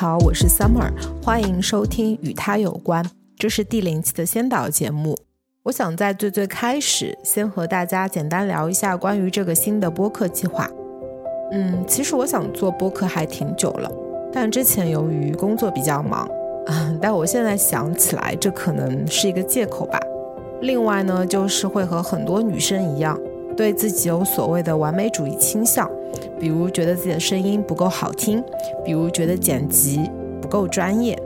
好，我是 Summer，欢迎收听与他有关，这是第零期的先导节目。我想在最最开始，先和大家简单聊一下关于这个新的播客计划。嗯，其实我想做播客还挺久了，但之前由于工作比较忙，但我现在想起来，这可能是一个借口吧。另外呢，就是会和很多女生一样，对自己有所谓的完美主义倾向。比如觉得自己的声音不够好听，比如觉得剪辑不够专业，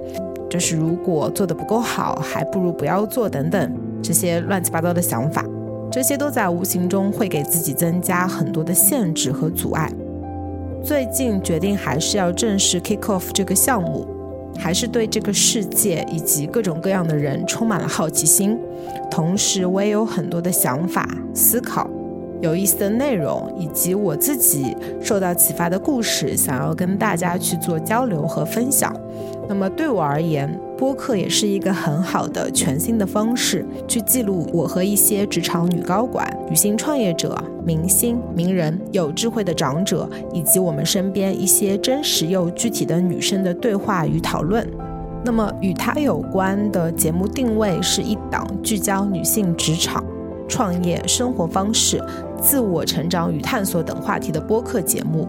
就是如果做的不够好，还不如不要做等等这些乱七八糟的想法，这些都在无形中会给自己增加很多的限制和阻碍。最近决定还是要正式 kick off 这个项目，还是对这个世界以及各种各样的人充满了好奇心，同时我也有很多的想法思考。有意思的内容，以及我自己受到启发的故事，想要跟大家去做交流和分享。那么对我而言，播客也是一个很好的全新的方式，去记录我和一些职场女高管、女性创业者、明星、名人、有智慧的长者，以及我们身边一些真实又具体的女生的对话与讨论。那么与它有关的节目定位是一档聚焦女性职场。创业、生活方式、自我成长与探索等话题的播客节目，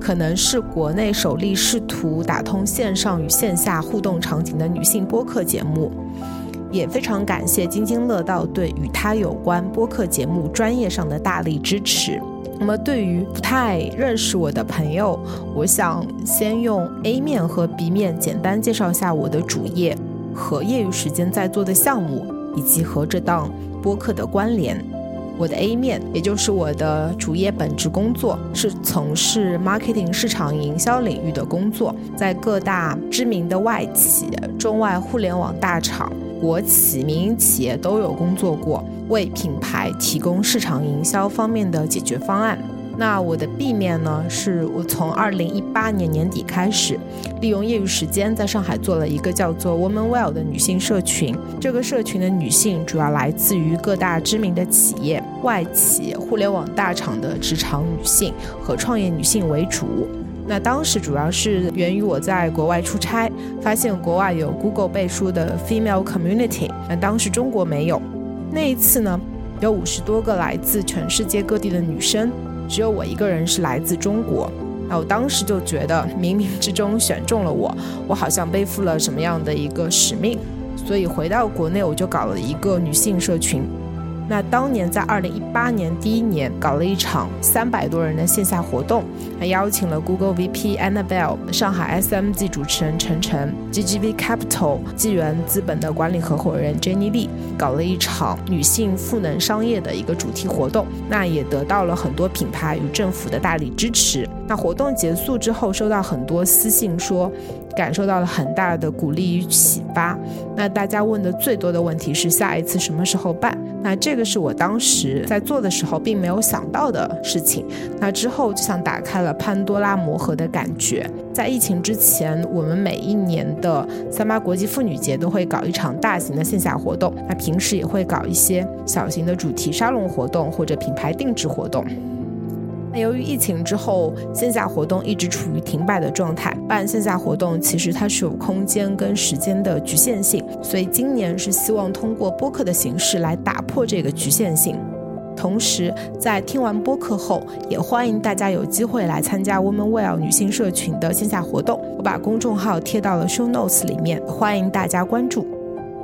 可能是国内首例试图打通线上与线下互动场景的女性播客节目。也非常感谢津津乐道对与她有关播客节目专业上的大力支持。那么，对于不太认识我的朋友，我想先用 A 面和 B 面简单介绍一下我的主业和业余时间在做的项目，以及和这档。播客的关联，我的 A 面，也就是我的主业本职工作，是从事 marketing 市场营销领域的工作，在各大知名的外企、中外互联网大厂、国企、民营企业都有工作过，为品牌提供市场营销方面的解决方案。那我的 B 面呢？是我从二零一八年年底开始，利用业余时间在上海做了一个叫做 Woman Well 的女性社群。这个社群的女性主要来自于各大知名的企业、外企、互联网大厂的职场女性和创业女性为主。那当时主要是源于我在国外出差，发现国外有 Google 背书的 Female Community，那当时中国没有。那一次呢，有五十多个来自全世界各地的女生。只有我一个人是来自中国，那我当时就觉得冥冥之中选中了我，我好像背负了什么样的一个使命，所以回到国内我就搞了一个女性社群。那当年在二零一八年第一年搞了一场三百多人的线下活动，还邀请了 Google VP Annabelle、上海 SMG 主持人陈晨、GGV Capital 纪元资本的管理合伙人 Jenny Lee，搞了一场女性赋能商业的一个主题活动。那也得到了很多品牌与政府的大力支持。那活动结束之后，收到很多私信说。感受到了很大的鼓励与启发。那大家问的最多的问题是下一次什么时候办？那这个是我当时在做的时候并没有想到的事情。那之后就像打开了潘多拉魔盒的感觉。在疫情之前，我们每一年的三八国际妇女节都会搞一场大型的线下活动。那平时也会搞一些小型的主题沙龙活动或者品牌定制活动。那由于疫情之后，线下活动一直处于停摆的状态。办线下活动其实它是有空间跟时间的局限性，所以今年是希望通过播客的形式来打破这个局限性。同时，在听完播客后，也欢迎大家有机会来参加 Woman Well 女性社群的线下活动。我把公众号贴到了 Show Notes 里面，欢迎大家关注。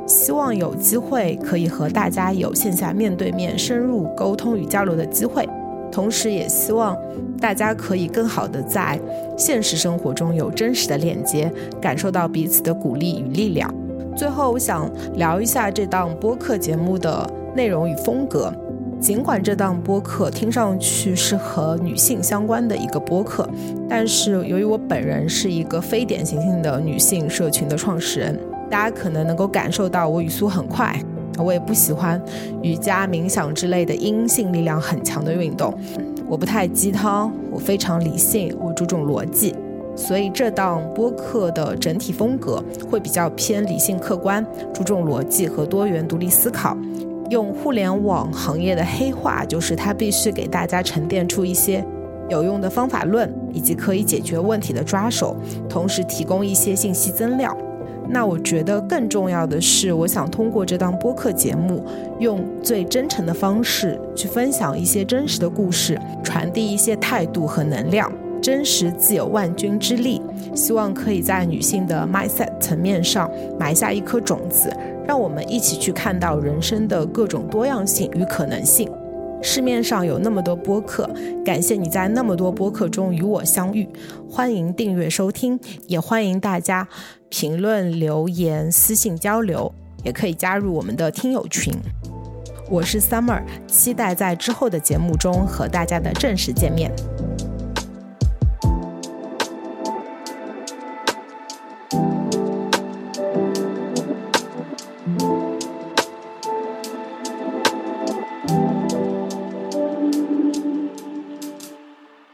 希望有机会可以和大家有线下面对面深入沟通与交流的机会。同时，也希望大家可以更好的在现实生活中有真实的链接，感受到彼此的鼓励与力量。最后，我想聊一下这档播客节目的内容与风格。尽管这档播客听上去是和女性相关的一个播客，但是由于我本人是一个非典型性的女性社群的创始人，大家可能能够感受到我语速很快。我也不喜欢瑜伽、冥想之类的阴性力量很强的运动。我不太鸡汤，我非常理性，我注重逻辑。所以这档播客的整体风格会比较偏理性客观，注重逻辑和多元独立思考。用互联网行业的黑话，就是它必须给大家沉淀出一些有用的方法论以及可以解决问题的抓手，同时提供一些信息增料。那我觉得更重要的是，我想通过这档播客节目，用最真诚的方式去分享一些真实的故事，传递一些态度和能量。真实自有万钧之力，希望可以在女性的 mindset 层面上埋下一颗种子，让我们一起去看到人生的各种多样性与可能性。市面上有那么多播客，感谢你在那么多播客中与我相遇。欢迎订阅收听，也欢迎大家评论留言、私信交流，也可以加入我们的听友群。我是 Summer，期待在之后的节目中和大家的正式见面。